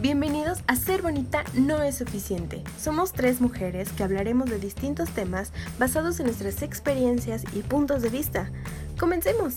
Bienvenidos a Ser Bonita No es Suficiente. Somos tres mujeres que hablaremos de distintos temas basados en nuestras experiencias y puntos de vista. Comencemos.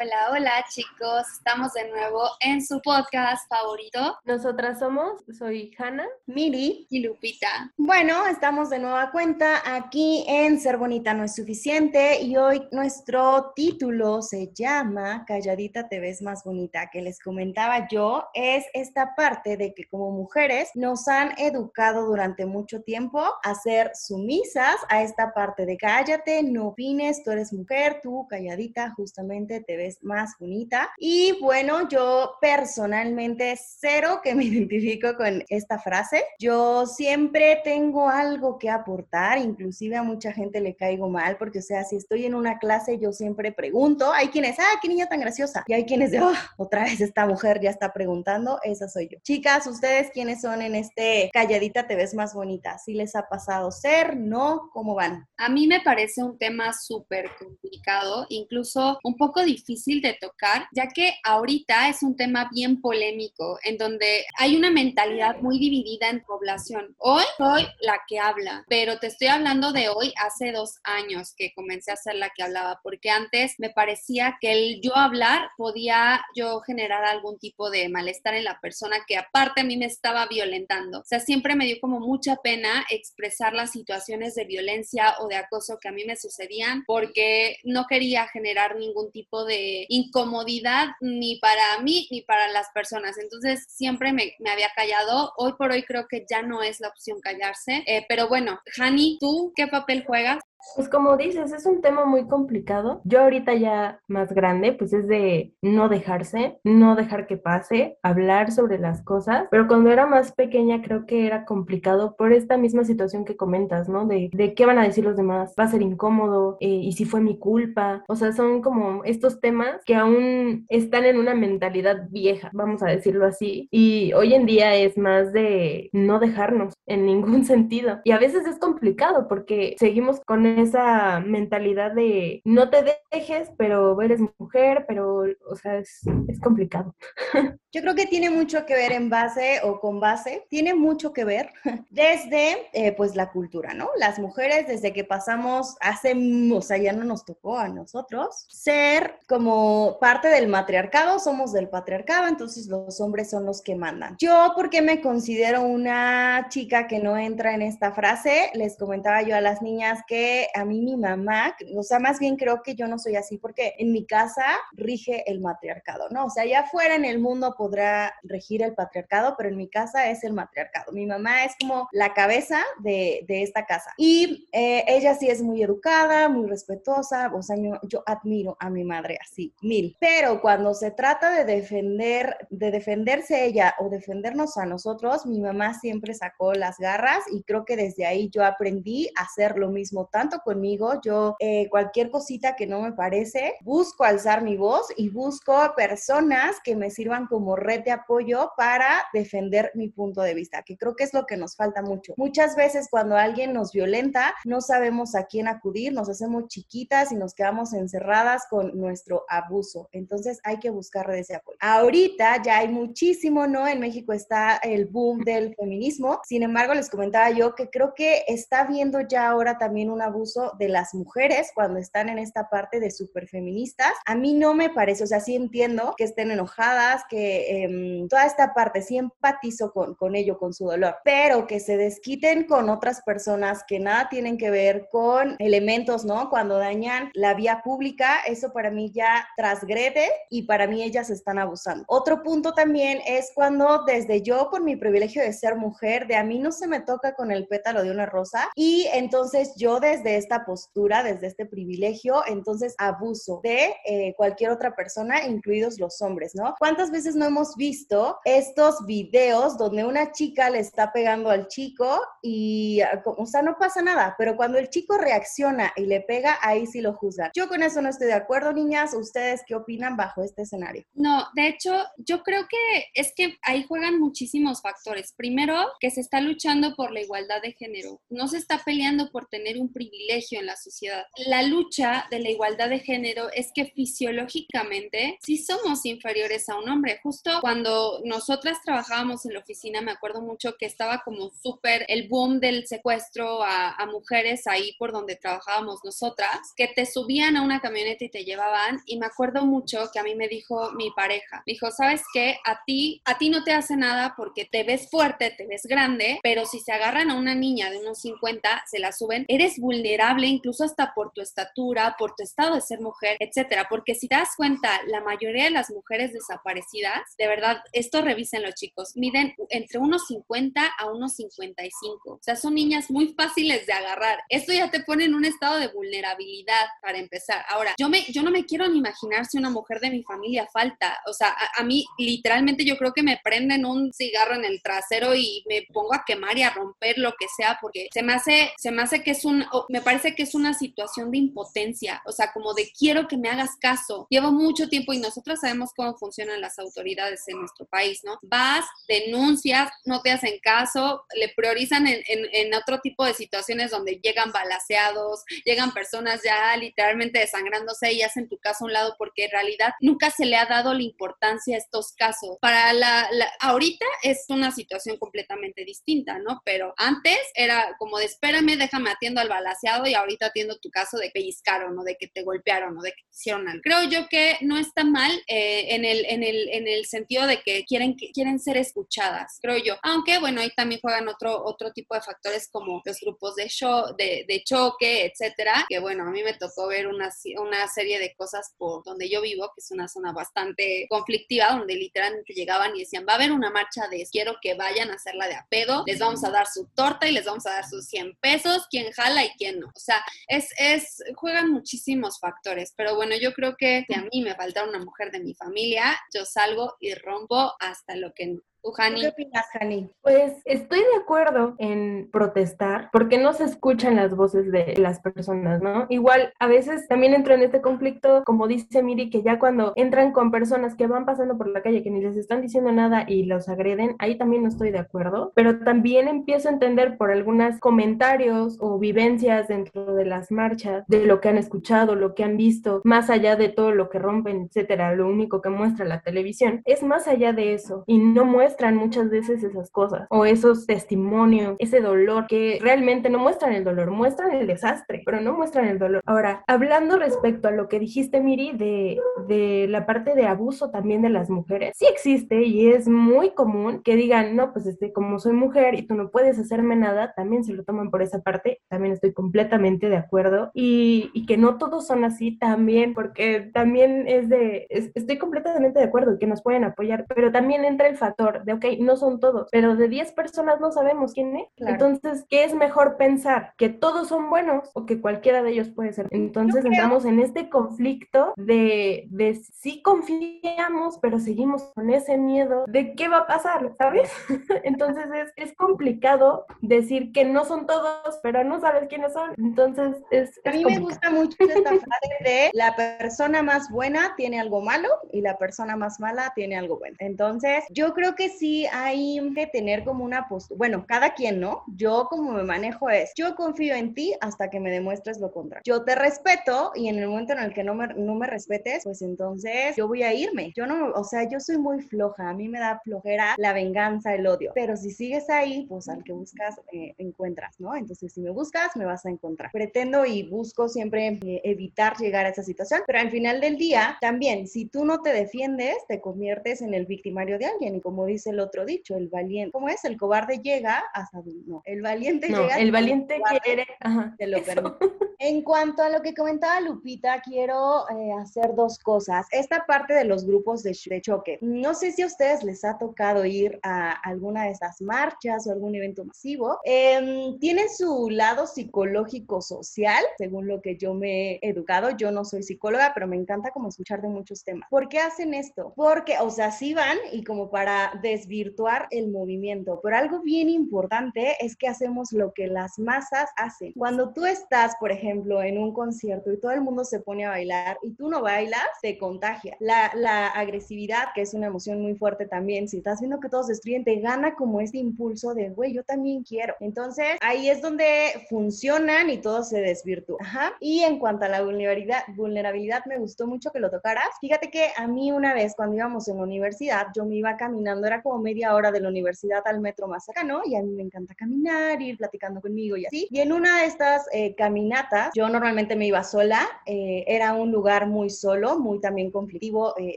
Hola, hola chicos, estamos de nuevo en su podcast favorito. Nosotras somos, soy Hanna, Miri y Lupita. Bueno, estamos de nueva cuenta aquí en Ser Bonita No es Suficiente y hoy nuestro título se llama Calladita te ves más bonita, que les comentaba yo, es esta parte de que como mujeres nos han educado durante mucho tiempo a ser sumisas a esta parte de cállate, no opines, tú eres mujer, tú calladita justamente te ves más bonita. Y bueno, yo personalmente cero que me identifico con esta frase. Yo siempre tengo algo que aportar, inclusive a mucha gente le caigo mal, porque o sea, si estoy en una clase, yo siempre pregunto. Hay quienes, ah, qué niña tan graciosa. Y hay quienes de, oh, otra vez esta mujer ya está preguntando. Esa soy yo. Chicas, ¿ustedes quiénes son en este calladita te ves más bonita? ¿Sí les ha pasado ser? ¿No? ¿Cómo van? A mí me parece un tema súper complicado, incluso un poco difícil de tocar, ya que ahorita es un tema bien polémico, en donde hay una mentalidad muy dividida en población. Hoy soy la que habla, pero te estoy hablando de hoy hace dos años que comencé a ser la que hablaba, porque antes me parecía que el yo hablar podía yo generar algún tipo de malestar en la persona que aparte a mí me estaba violentando. O sea, siempre me dio como mucha pena expresar las situaciones de violencia o de acoso que a mí me sucedían porque no quería generar ningún tipo de incomodidad ni para mí ni para las personas. Entonces siempre me, había callado. Hoy por hoy creo que ya no es la opción callarse. Eh, pero bueno, Hani, ¿tú qué papel juegas? Pues como dices, es un tema muy complicado. Yo ahorita ya más grande, pues es de no dejarse, no dejar que pase, hablar sobre las cosas, pero cuando era más pequeña creo que era complicado por esta misma situación que comentas, ¿no? De, de qué van a decir los demás, va a ser incómodo eh, y si fue mi culpa. O sea, son como estos temas que aún están en una mentalidad vieja, vamos a decirlo así, y hoy en día es más de no dejarnos en ningún sentido. Y a veces es complicado porque seguimos con esa mentalidad de no te dejes, pero eres mujer, pero, o sea, es, es complicado. Yo creo que tiene mucho que ver en base o con base, tiene mucho que ver desde, eh, pues, la cultura, ¿no? Las mujeres, desde que pasamos hace, o sea, ya no nos tocó a nosotros ser como parte del matriarcado, somos del patriarcado, entonces los hombres son los que mandan. Yo, porque me considero una chica que no entra en esta frase, les comentaba yo a las niñas que a mí mi mamá, o sea, más bien creo que yo no soy así porque en mi casa rige el matriarcado, ¿no? O sea, allá afuera en el mundo podrá regir el patriarcado, pero en mi casa es el matriarcado. Mi mamá es como la cabeza de, de esta casa. Y eh, ella sí es muy educada, muy respetuosa, o sea, yo, admiro a mi madre así, mil. Pero cuando se trata de defender, de defenderse ella o defendernos a nosotros, mi mamá siempre sacó las garras y creo que desde ahí yo aprendí a hacer lo mismo conmigo, yo eh, cualquier cosita que no me parece, busco alzar mi voz y busco personas que me sirvan como red de apoyo para defender mi punto de vista, que creo que es lo que nos falta mucho. Muchas veces cuando alguien nos violenta, no sabemos a quién acudir, nos hacemos chiquitas y nos quedamos encerradas con nuestro abuso. Entonces hay que buscar redes de apoyo. Ahorita ya hay muchísimo, ¿no? En México está el boom del feminismo. Sin embargo, les comentaba yo que creo que está viendo ya ahora también un abuso de las mujeres cuando están en esta parte de feministas A mí no me parece, o sea, sí entiendo que estén enojadas, que em, toda esta parte, sí empatizo con, con ello, con su dolor, pero que se desquiten con otras personas que nada tienen que ver con elementos, ¿no? Cuando dañan la vía pública, eso para mí ya transgrede y para mí ellas están abusando. Otro punto también es cuando desde yo, por mi privilegio de ser mujer, de a mí no se me toca con el pétalo de una rosa y entonces yo desde esta postura, desde este privilegio, entonces abuso de eh, cualquier otra persona, incluidos los hombres, ¿no? ¿Cuántas veces no hemos visto estos videos donde una chica le está pegando al chico y, o sea, no pasa nada, pero cuando el chico reacciona y le pega, ahí sí lo juzgan. Yo con eso no estoy de acuerdo, niñas. ¿Ustedes qué opinan bajo este escenario? No, de hecho, yo creo que es que ahí juegan muchísimos factores. Primero, que se está luchando por la igualdad de género. No se está peleando por tener un privilegio privilegio en la sociedad. La lucha de la igualdad de género es que fisiológicamente sí somos inferiores a un hombre. Justo cuando nosotras trabajábamos en la oficina, me acuerdo mucho que estaba como súper el boom del secuestro a, a mujeres ahí por donde trabajábamos nosotras, que te subían a una camioneta y te llevaban. Y me acuerdo mucho que a mí me dijo mi pareja, me dijo, ¿sabes qué? A ti, a ti no te hace nada porque te ves fuerte, te ves grande, pero si se agarran a una niña de unos 50, se la suben, eres vulnerable incluso hasta por tu estatura, por tu estado de ser mujer, etcétera. Porque si te das cuenta, la mayoría de las mujeres desaparecidas, de verdad, esto revisen los chicos, miden entre unos 50 a unos 55. O sea, son niñas muy fáciles de agarrar. Esto ya te pone en un estado de vulnerabilidad para empezar. Ahora, yo, me, yo no me quiero ni imaginar si una mujer de mi familia falta. O sea, a, a mí literalmente yo creo que me prenden un cigarro en el trasero y me pongo a quemar y a romper lo que sea porque se me hace, se me hace que es un, me parece que es una situación de impotencia. O sea, como de quiero que me hagas caso. Llevo mucho tiempo y nosotros sabemos cómo funcionan las autoridades en nuestro país, ¿no? Vas, denuncias, no te hacen caso, le priorizan en, en, otro tipo de situaciones donde llegan balaseados, llegan personas ya literalmente desangrándose y hacen tu caso a un lado porque en realidad nunca se le ha dado la importancia a estos casos. Para la, la ahorita es una situación completamente distinta, ¿no? Pero antes era como de espérame, déjame atiendo al balaseado y ahorita atiendo tu caso de pellizcaron o de que te golpearon o de que te hicieron algo. Creo yo que no está mal eh, en, el, en, el, en el sentido de que quieren, quieren ser escuchadas, creo yo. Aunque, bueno, ahí también juegan otro, otro tipo de factores como los grupos de, show, de, choque, etcétera, que bueno, a mí me tocó ver una, una serie de cosas por donde yo vivo, que es una zona bastante conflictiva, donde literalmente llegaban y decían, va a haber una marcha de quiero que vayan a hacerla de a pedo, les vamos a dar su torta y les vamos a dar sus 100 pesos, quién jala y quién no. O sea, es, es, juegan muchísimos factores, pero bueno, yo creo que si a mí me falta una mujer de mi familia, yo salgo y rompo hasta lo que no. ¿Qué opinas, Jani? Pues estoy de acuerdo en protestar porque no se escuchan las voces de las personas, ¿no? Igual a veces también entro en este conflicto, como dice Miri, que ya cuando entran con personas que van pasando por la calle que ni les están diciendo nada y los agreden, ahí también no estoy de acuerdo, pero también empiezo a entender por algunos comentarios o vivencias dentro de las marchas, de lo que han escuchado, lo que han visto, más allá de todo lo que rompen, etcétera, lo único que muestra la televisión, es más allá de eso y no muestra muestran muchas veces esas cosas o esos testimonios, ese dolor que realmente no muestran el dolor, muestran el desastre, pero no muestran el dolor. Ahora, hablando respecto a lo que dijiste, Miri, de, de la parte de abuso también de las mujeres, sí existe y es muy común que digan, no, pues este, como soy mujer y tú no puedes hacerme nada, también se lo toman por esa parte, también estoy completamente de acuerdo y, y que no todos son así también, porque también es de, es, estoy completamente de acuerdo que nos pueden apoyar, pero también entra el factor de, ok, no son todos, pero de 10 personas no sabemos quién es. Claro. Entonces, ¿qué es mejor pensar? ¿Que todos son buenos o que cualquiera de ellos puede ser? Entonces entramos en este conflicto de, de sí confiamos, pero seguimos con ese miedo de qué va a pasar, ¿sabes? Entonces es, es complicado decir que no son todos, pero no sabes quiénes son. Entonces es... es a mí complicado. me gusta mucho esta frase de la persona más buena tiene algo malo y la persona más mala tiene algo bueno. Entonces, yo creo que sí hay que tener como una postura, bueno, cada quien, ¿no? Yo como me manejo es, yo confío en ti hasta que me demuestres lo contrario. Yo te respeto y en el momento en el que no me, no me respetes, pues entonces yo voy a irme. Yo no, o sea, yo soy muy floja, a mí me da flojera la venganza, el odio, pero si sigues ahí, pues al que buscas, eh, encuentras, ¿no? Entonces, si me buscas, me vas a encontrar. Pretendo y busco siempre eh, evitar llegar a esa situación, pero al final del día, también, si tú no te defiendes, te conviertes en el victimario de alguien y como dice el otro dicho, el valiente, ¿cómo es? El cobarde llega hasta, no, el valiente no, llega. El valiente quiere, ajá, te lo permite. En cuanto a lo que comentaba Lupita, quiero eh, hacer dos cosas. Esta parte de los grupos de, de, choque. No sé si a ustedes les ha tocado ir a alguna de estas marchas o algún evento masivo. Eh, tiene su lado psicológico social, según lo que yo me he educado. Yo no soy psicóloga, pero me encanta como escuchar de muchos temas. ¿Por qué hacen esto? Porque, o sea, sí van y como para desvirtuar el movimiento, pero algo bien importante es que hacemos lo que las masas hacen. Cuando tú estás, por ejemplo, en un concierto y todo el mundo se pone a bailar y tú no bailas, te contagia. La, la agresividad, que es una emoción muy fuerte también, si estás viendo que todos destruyen, te gana como este impulso de, güey, yo también quiero. Entonces, ahí es donde funcionan y todo se desvirtúa. Ajá. Y en cuanto a la vulnerabilidad, vulnerabilidad, me gustó mucho que lo tocaras. Fíjate que a mí una vez cuando íbamos en la universidad, yo me iba caminando, era como media hora de la universidad al metro más cercano y a mí me encanta caminar, ir platicando conmigo y así. Y en una de estas eh, caminatas, yo normalmente me iba sola, eh, era un lugar muy solo, muy también conflictivo eh,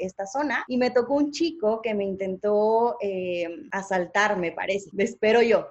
esta zona, y me tocó un chico que me intentó asaltar, me parece, espero yo.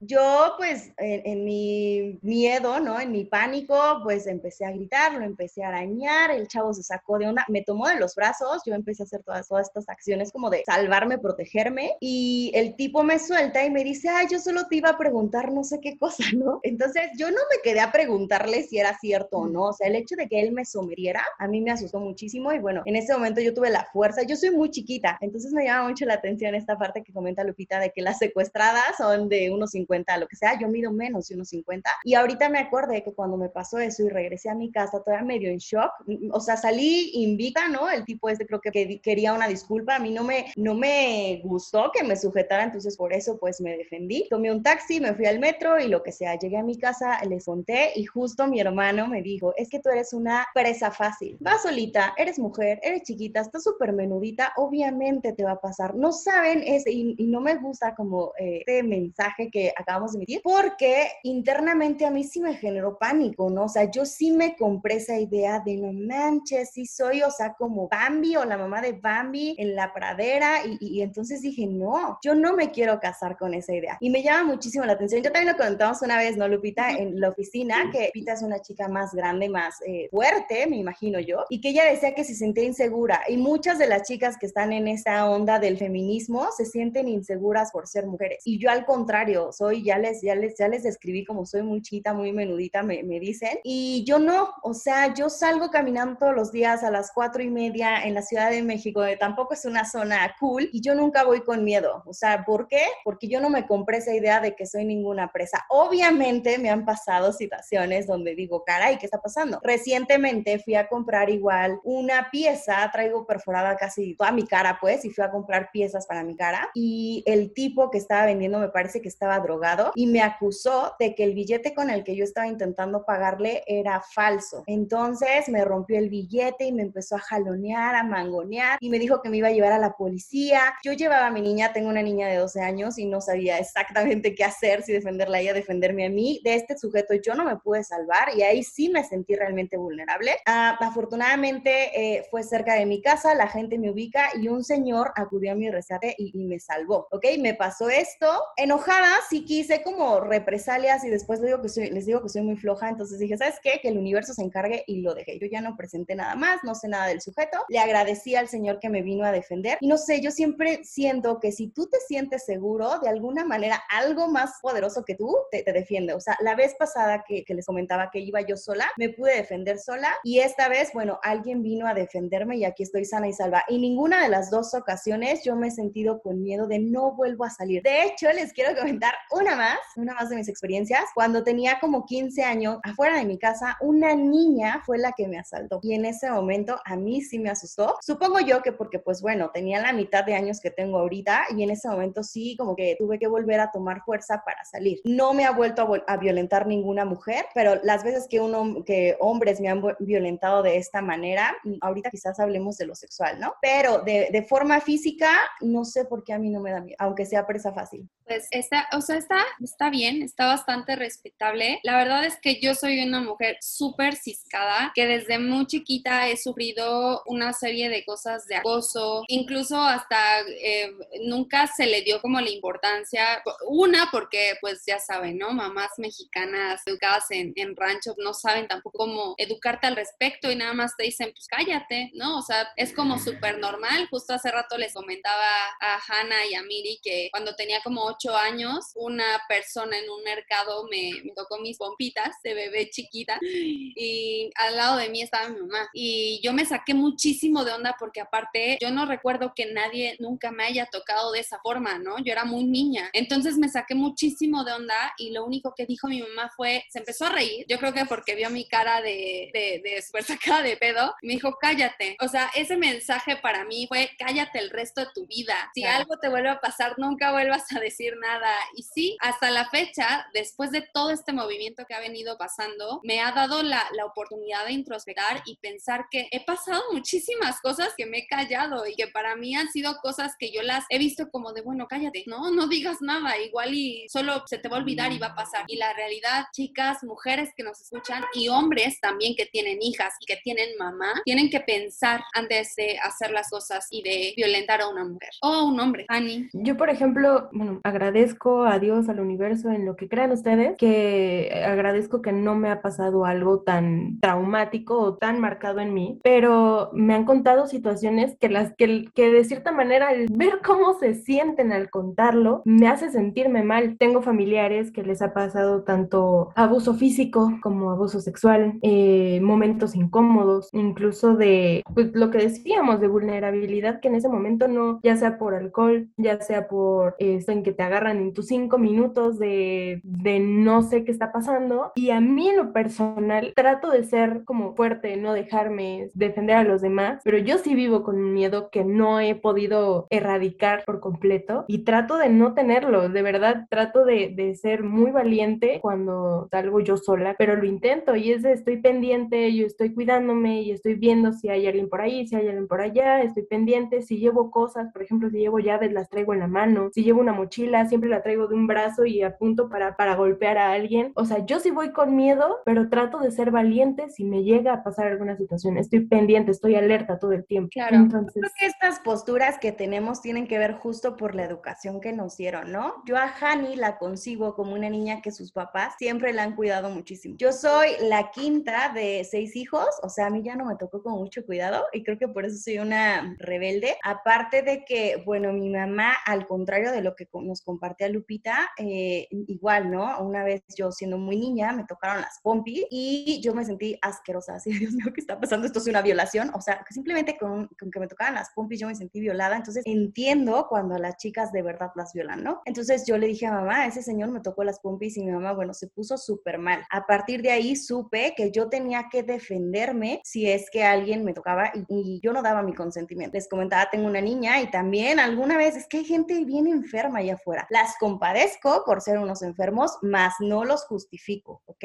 yo pues en, en, mi miedo, ¿no? En mi pánico, pues empecé a gritar, lo empecé a arañar, el chavo se sacó de una, me tomó de los brazos, yo empecé a hacer todas, todas estas acciones como de salvarme, protegerme, y el tipo me suelta y me dice, ay, yo solo te iba a preguntar no sé qué cosa, ¿no? Entonces yo no me quedé a preguntarle si era cierto o no, o sea, el hecho de que él me sometiera a mí me asustó muchísimo y bueno, en ese momento yo tuve la fuerza, yo soy muy chiquita, entonces me llama mucho la atención esta parte que comenta Lupita de que las secuestradas son de unos 50, lo que sea, yo mido menos de unos 50 y ahorita me acordé que cuando me pasó eso y regresé a mi casa todavía medio en shock, o sea, salí invita, ¿no? El tipo este creo que quería una disculpa, a mí no me, no me gustó que me sujetara, entonces por eso pues me defendí. Tomé un taxi, me fui al metro y lo que sea, llegué a mi casa, les conté y justo mi hermano me dijo, es que tú eres una presa fácil, vas solita, eres mujer, eres chiquita, estás súper menudita, obviamente te va a pasar. No saben ese, y, no me gusta como eh, este mensaje que acabamos de emitir, porque internamente a mí sí me generó pánico, ¿no? O sea, yo sí me compré esa idea de no manches, sí soy, o sea, como Bambi o la mamá de Bambi en la pradera y entonces dije, no, yo no me quiero casar con esa idea. Y me llama muchísimo la atención. Yo también lo comentamos una vez, ¿no, Lupita? En la oficina, que Lupita es una chica más grande, más eh, fuerte, me imagino yo, y que ella decía que se sentía insegura. Y muchas de las chicas que están en esa onda del feminismo se sienten inseguras por ser mujeres. Y yo al contrario, soy, ya les, ya les, ya les describí como soy muy chita, muy menudita, me, me dicen. Y yo no, o sea, yo salgo caminando todos los días a las cuatro y media en la Ciudad de México, de tampoco es una zona cool, y yo nunca voy con miedo. O sea, ¿por qué? Porque yo no me compré esa idea de que soy ninguna presa. Obviamente me han pasado situaciones donde digo, caray, ¿qué está pasando? Recientemente fui a comprar igual una pieza, traigo perforada casi toda mi cara, pues, y fui a comprar piezas para mi cara. Y el tipo que estaba vendiendo me parece que estaba drogado y me acusó de que el billete con el que yo estaba intentando pagarle era falso. Entonces me rompió el billete y me empezó a jalonear, a mangonear y me dijo que me iba a llevar a la policía. Yo llevaba a mi niña, tengo una niña de 12 años y no sabía exactamente qué hacer, si defenderla a ella, defenderme a mí. De este sujeto yo no me pude salvar y ahí sí me sentí realmente vulnerable. Ah, afortunadamente eh, fue cerca de mi casa, la gente me ubica y un señor acudió a mi rescate y, me salvó, ¿ok? Me pasó esto. Enojada, sí quise como represalias y después les digo que les digo que soy muy floja, entonces dije, ¿sabes qué? Que el universo se encargue y lo dejé. Yo ya no presenté nada más, no sé nada del sujeto. Le agradecí al señor que me vino a defender y no sé, yo siempre siento que si tú te sientes seguro, de alguna manera algo más poderoso que tú te, defiende. O sea, la vez pasada que, les comentaba que iba yo sola, me pude defender sola y esta vez, bueno, alguien vino a defenderme y aquí estoy sana y salva. Y ninguna de las dos ocasiones yo me he sentido con miedo de no vuelvo a salir. De hecho, les quiero comentar una más, una más de mis experiencias. Cuando tenía como 15 años, afuera de mi casa, una niña fue la que me asaltó y en ese momento a mí sí me asustó. Supongo yo que porque pues bueno, tenía la mitad de años que tengo ahorita y en ese momento sí como que tuve que volver a tomar fuerza para salir. No me ha vuelto a, violentar ninguna mujer, pero las veces que, uno, que hombres me han violentado de esta manera, mm, ahorita quizás hablemos de lo sexual, ¿no? Pero de, de forma física, no sé por qué a mí no me da miedo, aunque sea presa fácil. Pues está, o sea, está, está bien, está bastante respetable. La verdad es que yo soy una mujer súper ciscada, que desde muy chiquita he sufrido una serie de cosas de acoso, incluso hasta eh, nunca se le dio como la importancia, una porque pues ya saben, ¿no? Mamás mexicanas educadas en, en rancho no saben tampoco cómo educarte al respecto y nada más te dicen, pues cállate, ¿no? O sea, es como súper normal. Justo hace rato les comentaba a Hannah y a Miri que cuando tenía como ocho años, una persona en un mercado me, me tocó mis pompitas de bebé chiquita y al lado de mí estaba mi mamá. Y yo me saqué muchísimo de onda porque aparte yo no recuerdo que nadie nunca me haya tocado de esa forma, ¿no? Yo era muy niña. Entonces me saqué muchísimo de onda y lo único que dijo mi mamá fue, se empezó a reír. Yo creo que porque vio mi cara de, de, de súper sacada de pedo, me dijo, cállate. O sea, ese mensaje para mí fue, cállate el resto de tu vida. Si algo te vuelve a pasar, nunca vuelvas a decir nada. Y sí, hasta la fecha, después de todo este movimiento que ha venido pasando, me ha dado la, la oportunidad de introspectar y pensar que he pasado muchísimas cosas que me he callado y que para mí han sido cosas que yo las he visto como de, bueno, cállate, no, no digas nada, igual y solo se te va a olvidar y va a pasar. Y la realidad, chicas, mujeres que nos escuchan y hombres también que tienen hijas y que tienen mamá, tienen que pensar antes de hacer las cosas y de violentar a una mujer o un hombre. Ani. Yo, por ejemplo, bueno, agradezco a Dios, al universo, en lo que crean ustedes, que agradezco que no me ha pasado algo tan traumático o tan marcado en mí, pero me han contado situaciones que las que, que de cierta manera el ver cómo se sienten al contarlo me hace sentirme mal. Tengo familiares que les ha pasado tanto abuso físico como abuso sexual, eh, momentos incómodos, incluso de pues, lo que decíamos de vulnerabilidad que en ese momento no, ya sea por alcohol, ya sea por esto en que te agarran en tus cinco minutos de, de no sé qué está pasando. Y a mí en lo personal trato de ser como fuerte, no dejarme defender a los demás, pero yo sí vivo con un miedo que no he podido erradicar por completo y trato de no tenerlo, de verdad trato de, de ser muy valiente cuando salgo yo sola, pero lo intento y es de estoy pendiente, yo estoy cuidándome y estoy viendo si hay alguien por ahí, si hay alguien por allá, estoy pendiente, si llevo cosas, por ejemplo, si llevo llaves, las traigo en la mano, si llevo una mochila, siempre la traigo de un brazo y apunto para, para golpear a alguien. O sea, yo sí voy con miedo, pero trato de ser valiente si me llega a pasar alguna situación. Estoy pendiente, estoy alerta todo el tiempo. Claro. Entonces, creo que estas posturas que tenemos tienen que ver justo por la educación que nos dieron, ¿no? Yo a Hani la consigo como una niña que sus papás siempre la han cuidado muchísimo. Yo soy la quinta de seis hijos, o sea, a mí ya no me tocó con mucho cuidado y creo que por eso soy una rebelde. Aparte de que, bueno, mi mamá, al contrario de lo que nos compartía Lupita, eh, igual, ¿no? Una vez yo siendo muy niña me tocaron las pompis y yo me sentí asquerosa, así, Dios mío, ¿qué está pasando? Esto es una violación, o sea, simplemente con, con que me tocaran las pompis yo me sentí violada, entonces entiendo cuando las chicas de verdad las violan, ¿no? Entonces yo le dije a mamá, ese señor me tocó las pompis y mi mamá, bueno, se puso súper mal. A partir de ahí supe que yo tenía que defenderme si es que alguien me tocaba y, y yo no daba mi consentimiento. Les comentaba, tengo una niña y también alguna vez es que hay gente bien enferma allá afuera. Las compadezco por ser unos enfermos, más no los justifico, ¿ok?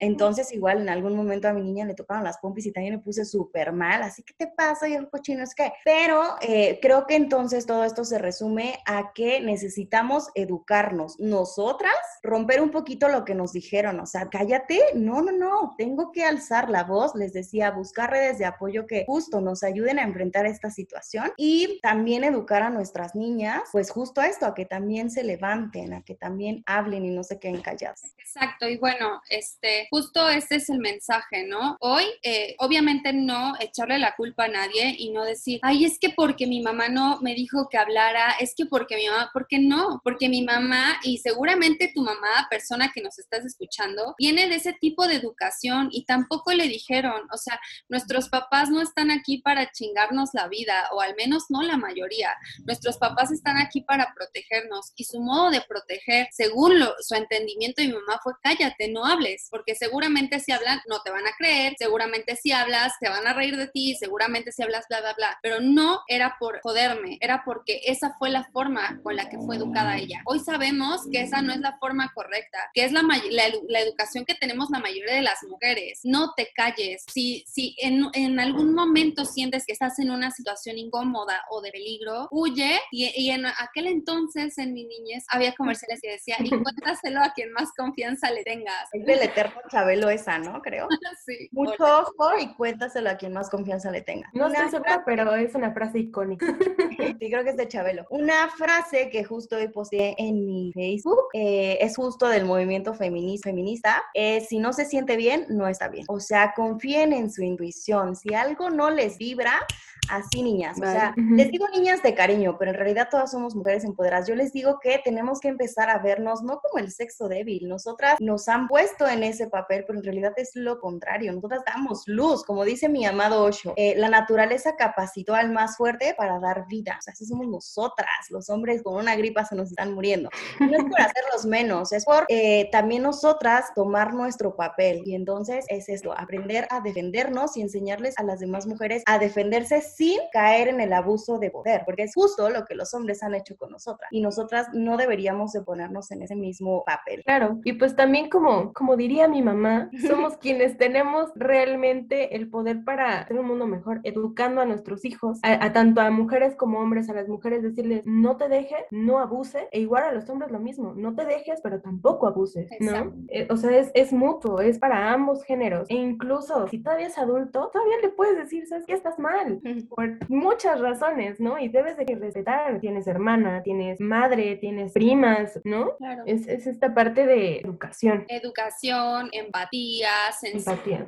Entonces igual en algún momento a mi niña le tocaron las pompis y también me puse súper mal, así que te pasa y el cochino es que, pero eh, creo que entonces todo esto se resume a que necesitamos educarnos nosotras, romper un poquito lo que nos dijeron, o sea, cállate, no, no, no, tengo que alzar la voz, les decía, buscar redes de apoyo que justo nos ayuden a enfrentar esta situación y también educar a nuestras niñas, pues justo esto, a que también se levanten, a que también hablen y no se queden calladas. Exacto, y bueno, este, justo este es el mensaje, ¿no? Hoy, eh, obviamente no echarle la culpa a nadie y no decir, ay, es que porque mi mamá no me dijo que hablara, es que porque mi mamá, porque no, porque mi mamá y seguramente tu mamá, persona que nos estás escuchando, viene de ese tipo de educación y tampoco le dijeron, o sea, nuestros papás no están aquí para chingarnos la vida, o al menos no la mayoría. Nuestros papás están aquí para protegernos y su modo de proteger, según lo, su entendimiento de mi mamá, fue cállate, no hables, porque seguramente si hablan no te van a creer, seguramente si hablas te van a reír de ti, seguramente si hablas bla, bla, bla, pero no era por joderme, era porque esa fue la forma con la que fue educada ella. Hoy sabemos que esa no es la forma correcta, que es la, la, la educación que tenemos la mayoría de las mujeres. No te calles. Si, si en, en, algún momento sientes que estás en una situación incómoda o de peligro, huye. Y, y en aquel entonces, en mi niñez, había comerciales que decía, y cuéntaselo a quien más confianza le tengas. Es del eterno Chabelo esa, ¿no? Creo. sí. Mucho ojo y cuéntaselo a quien más confianza le tenga. No estoy segura, pero es una frase icónica. sí, creo que es de Chabelo. Una frase que justo hoy posteé en mi Facebook eh, es justo del movimiento feminista, feminista si no se siente bien, no está bien. O sea, confíen en su intuición. Si algo no les vibra, Así, niñas. O sea, les digo niñas de cariño, pero en realidad todas somos mujeres empoderadas. Yo les digo que tenemos que empezar a vernos no como el sexo débil. Nosotras nos han puesto en ese papel, pero en realidad es lo contrario. Nosotras damos luz, como dice mi amado Osho. Eh, la naturaleza capacitó al más fuerte para dar vida. O sea, así somos nosotras. Los hombres con una gripa se nos están muriendo. No es por hacerlos menos, es por eh, también nosotras tomar nuestro papel. Y entonces es esto, aprender a defendernos y enseñarles a las demás mujeres a defenderse sin caer en el abuso de poder, porque es justo lo que los hombres han hecho con nosotras. Y nosotras no deberíamos de ponernos en ese mismo papel. Claro, y pues también como, como diría mi mamá, somos quienes tenemos realmente el poder para hacer un mundo mejor, educando a nuestros hijos, a, tanto a mujeres como hombres, a las mujeres decirles no te dejes, no abuse, e igual a los hombres lo mismo, no te dejes, pero tampoco abuses, ¿no? Eh, o sea, es, es mutuo, es para ambos géneros. E incluso si todavía es adulto, todavía le puedes decir, sabes que estás mal, por muchas razones, ¿no? Y debes de respetar, tienes hermana, tienes madre, tienes primas, ¿no? Claro. Es, es esta parte de educación. Educación, empatía, sensibilidad,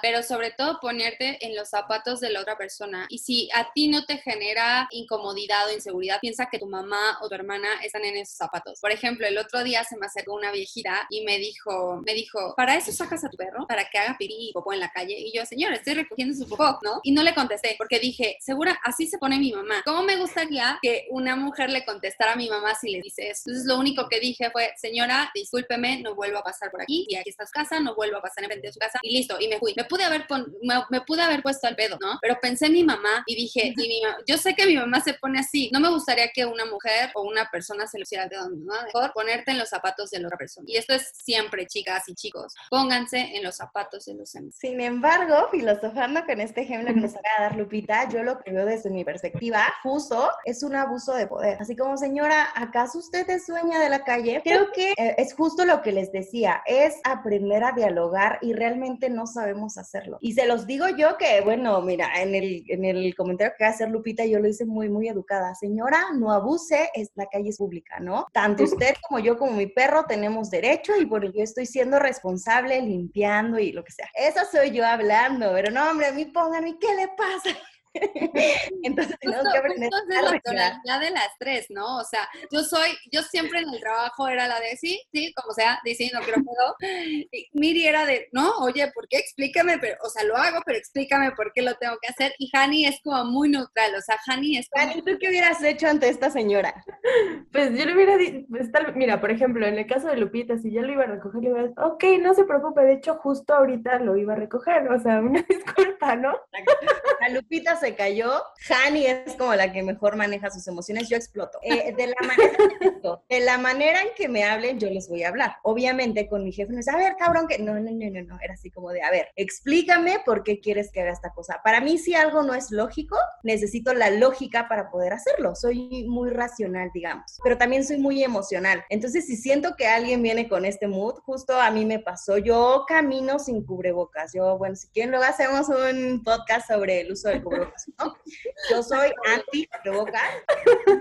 pero sobre todo ponerte en los zapatos de la otra persona. Y si a ti no te genera incomodidad o inseguridad, piensa que tu mamá o tu hermana están en esos zapatos. Por ejemplo, el otro día se me acercó una viejita y me dijo, me dijo, ¿para eso sacas a tu perro? ¿Para que haga pipí y popó en la calle? Y yo, señor, estoy recogiendo su popó, ¿no? Y no le contesté porque dije, segura, así se pone mi mamá. ¿Cómo me gustaría que una mujer le contestara a mi mamá si le dice eso? Entonces lo único que dije fue, señora, discúlpeme, no vuelvo a pasar por aquí y aquí está su casa, no vuelvo a pasar enfrente de su casa y listo, y me fui. Me pude haber, me, pude haber puesto al pedo, ¿no? Pero pensé en mi mamá y dije, yo sé que mi mamá se pone así, no me gustaría que una mujer o una persona se lo hiciera de donde, ¿no? Mejor ponerte en los zapatos de la otra persona. Y esto es siempre, chicas y chicos, pónganse en los zapatos de los demás. Sin embargo, filosofando con este ejemplo que nos acaba de dar Lupita, yo lo que veo desde mi perspectiva, justo, es un abuso de poder. Así como, señora, ¿acaso usted es dueña de la calle? Creo que eh, es justo lo que les decía, es aprender a dialogar y realmente no sabemos hacerlo. Y se los digo yo que, bueno, mira, en el, en el comentario que va a hacer Lupita, yo lo hice muy, muy educada. Señora, no abuse, es, la calle es pública, ¿no? Tanto usted como yo, como mi perro, tenemos derecho y por yo estoy siendo responsable, limpiando y lo que sea. Eso soy yo hablando, pero no, hombre, a mí pónganme, ¿qué le pasa? Entonces tenemos que aprender la tonalidad de las tres, ¿no? O sea, yo soy, yo siempre en el trabajo era la de sí, sí, como sea, diciendo que no puedo. Y Miri era de, no, oye, ¿por qué? Explícame, pero, o sea, lo hago, pero explícame por qué lo tengo que hacer. Y Hani es como muy neutral, o sea, Hani es como... Hani, ¿tú qué hubieras hecho ante esta señora? Pues yo le hubiera dicho, pues, mira, por ejemplo, en el caso de Lupita, si yo lo iba a recoger, le hubiera dicho, ok, no se preocupe, de hecho, justo ahorita lo iba a recoger, o sea, una disculpa, ¿no? A Lupita se cayó. Hani es como la que mejor maneja sus emociones. Yo exploto. Eh, de, la manera, de la manera en que me hablen, yo les voy a hablar. Obviamente con mi jefe no es, a ver, cabrón, que no, no, no, no, no. Era así como de, a ver, explícame por qué quieres que haga esta cosa. Para mí, si algo no es lógico, necesito la lógica para poder hacerlo. Soy muy racional, digamos, pero también soy muy emocional. Entonces, si siento que alguien viene con este mood, justo a mí me pasó. Yo camino sin cubrebocas. Yo, bueno, si quieren, luego hacemos un podcast sobre el uso del cubrebocas. Yo soy anti provocar.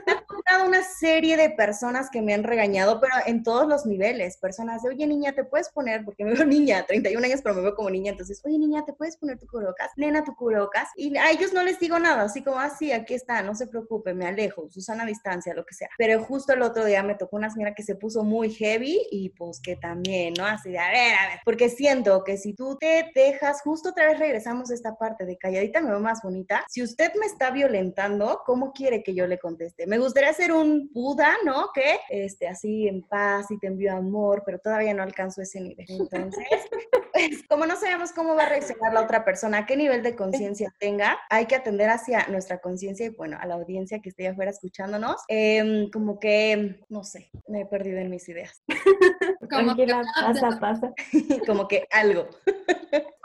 He encontrado una serie de personas que me han regañado, pero en todos los niveles. Personas de, oye, niña, ¿te puedes poner? Porque me veo niña, 31 años, pero me veo como niña. Entonces, oye, niña, ¿te puedes poner tu cubrebocas? Nena, tu cubrebocas. Y a ellos no les digo nada, así como, así, ah, aquí está, no se preocupe, me alejo, Susana a distancia, lo que sea. Pero justo el otro día me tocó una señora que se puso muy heavy y pues que también, ¿no? Así de, a ver, a ver. Porque siento que si tú te dejas, justo otra vez regresamos a esta parte de calladita me veo más bonita. Si usted me está violentando, ¿cómo quiere que yo le conteste? Me gustaría ser un Buda, ¿no? Que este, así en paz y te envío amor, pero todavía no alcanzo ese nivel. Entonces, pues, como no sabemos cómo va a reaccionar la otra persona, qué nivel de conciencia tenga, hay que atender hacia nuestra conciencia y, bueno, a la audiencia que esté afuera escuchándonos. Em, como que, no sé, me he perdido en mis ideas. como que pasa, pasa. como que algo.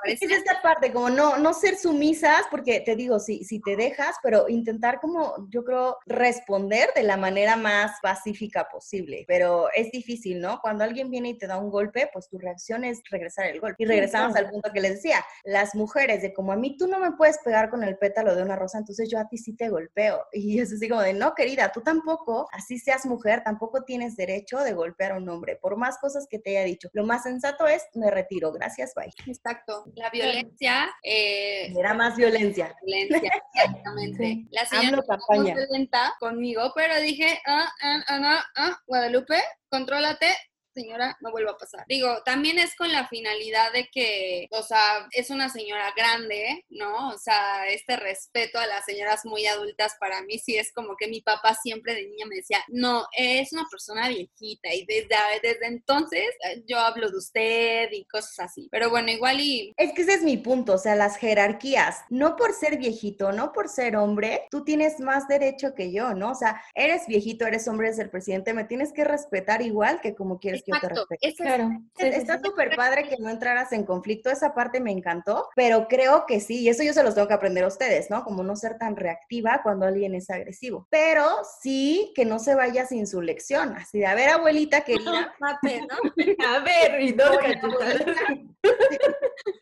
Es esta parte, como no, no ser sumisas, porque te digo, si, si te dejas, pero intentar como, yo creo, responder de la manera más pacífica posible. Pero es difícil, ¿no? Cuando alguien viene y te da un golpe, pues tu reacción es regresar el golpe. Y regresamos al punto que les decía, las mujeres, de como a mí tú no me puedes pegar con el pétalo de una rosa, entonces yo a ti sí te golpeo. Y es así como de, no, querida, tú tampoco, así seas mujer, tampoco tienes derecho de golpear a un hombre, por más cosas que te haya dicho. Lo más sensato es, me retiro, gracias, bye. Exacto la violencia... Eh, Era más violencia. Violencia, exactamente. La señora muy violenta conmigo, pero dije, ah, ah, ah, ah, Guadalupe, contrólate, señora, no vuelva a pasar. Digo, también es con la finalidad de que, o sea, es una señora grande, ¿no? O sea, este respeto a las señoras muy adultas para mí sí es como que mi papá siempre de niña me decía, no, es una persona viejita y desde, desde entonces eh, yo hablo de usted y cosas así. Pero bueno, igual y... Es que ese es mi punto, o sea, las jerarquías, no por ser viejito, no por ser hombre, tú tienes más derecho que yo, ¿no? O sea, eres viejito, eres hombre, eres el presidente, me tienes que respetar igual que como quieres Exacto, claro. está súper padre que no entraras en conflicto, esa parte me encantó, pero creo que sí, y eso yo se los tengo que aprender a ustedes, ¿no? Como no ser tan reactiva cuando alguien es agresivo, pero sí que no se vaya sin su lección, así de, a ver, abuelita querida, a ver, y dos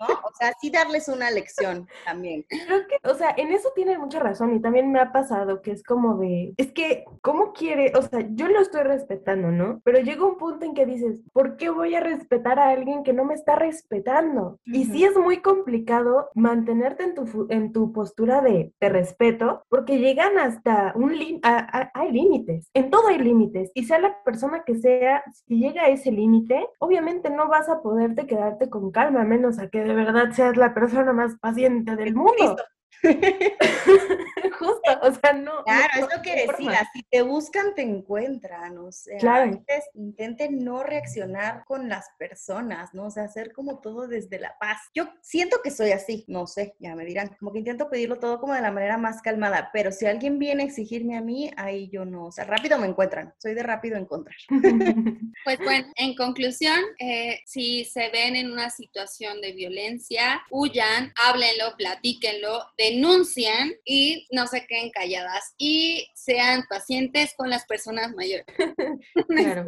¿no? O sea, sí darles una lección también. Creo que, o sea, en eso tienen mucha razón y también me ha pasado que es como de, es que, ¿cómo quiere? O sea, yo lo estoy respetando, ¿no? Pero llega un punto en que dices, ¿por qué voy a respetar a alguien que no me está respetando? Y sí es muy complicado mantenerte en tu, en tu postura de, de respeto, porque llegan hasta un límite, hay límites, en todo hay límites, y sea la persona que sea, si llega a ese límite, obviamente no vas a poderte quedarte con calma, a menos a que de verdad seas la persona más paciente del mundo. Justo, o sea, no. Claro, es lo que decía, si te buscan, te encuentran, o sea, claro. intenten no reaccionar con las personas, ¿no? O sea, hacer como todo desde la paz. Yo siento que soy así, no sé, ya me dirán, como que intento pedirlo todo como de la manera más calmada, pero si alguien viene a exigirme a mí, ahí yo no, o sea, rápido me encuentran, soy de rápido encontrar. Pues bueno, en conclusión, eh, si se ven en una situación de violencia, huyan, háblenlo, platíquenlo, de denuncien y no se queden calladas y sean pacientes con las personas mayores. Claro.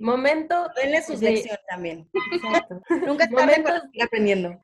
momento. Denle su lección también. Exacto. Nunca está aprendiendo.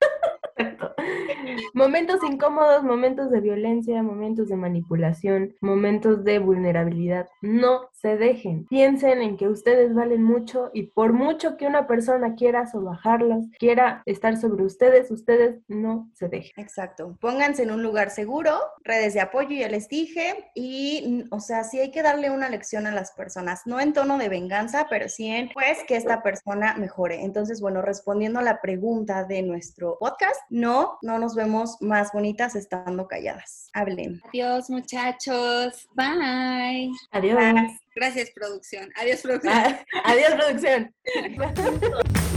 Momentos incómodos, momentos de violencia, momentos de manipulación, momentos de vulnerabilidad. No se dejen. Piensen en que ustedes valen mucho y por mucho que una persona quiera sobajarlos, quiera estar sobre ustedes, ustedes no se dejen. Exacto. Pónganse en un lugar seguro, redes de apoyo, ya les dije, y, o sea, sí hay que darle una lección a las personas, no en tono de venganza, pero sí en, pues, que esta persona mejore. Entonces, bueno, respondiendo a la pregunta de nuestro podcast, no, no nos vemos más bonitas estando calladas. Hablen. Adiós, muchachos. Bye. Adiós. Gracias, producción. Adiós, producción. adiós, producción.